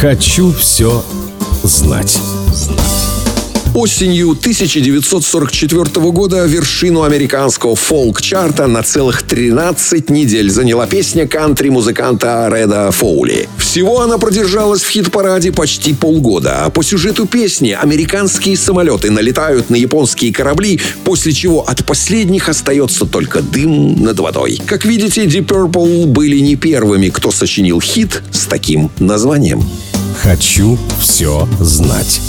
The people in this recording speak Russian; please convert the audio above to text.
Хочу все знать. Осенью 1944 года вершину американского фолк-чарта на целых 13 недель заняла песня кантри-музыканта Реда Фоули. Всего она продержалась в хит-параде почти полгода, а по сюжету песни американские самолеты налетают на японские корабли, после чего от последних остается только дым над водой. Как видите, Deep Purple были не первыми, кто сочинил хит с таким названием. Хочу все знать.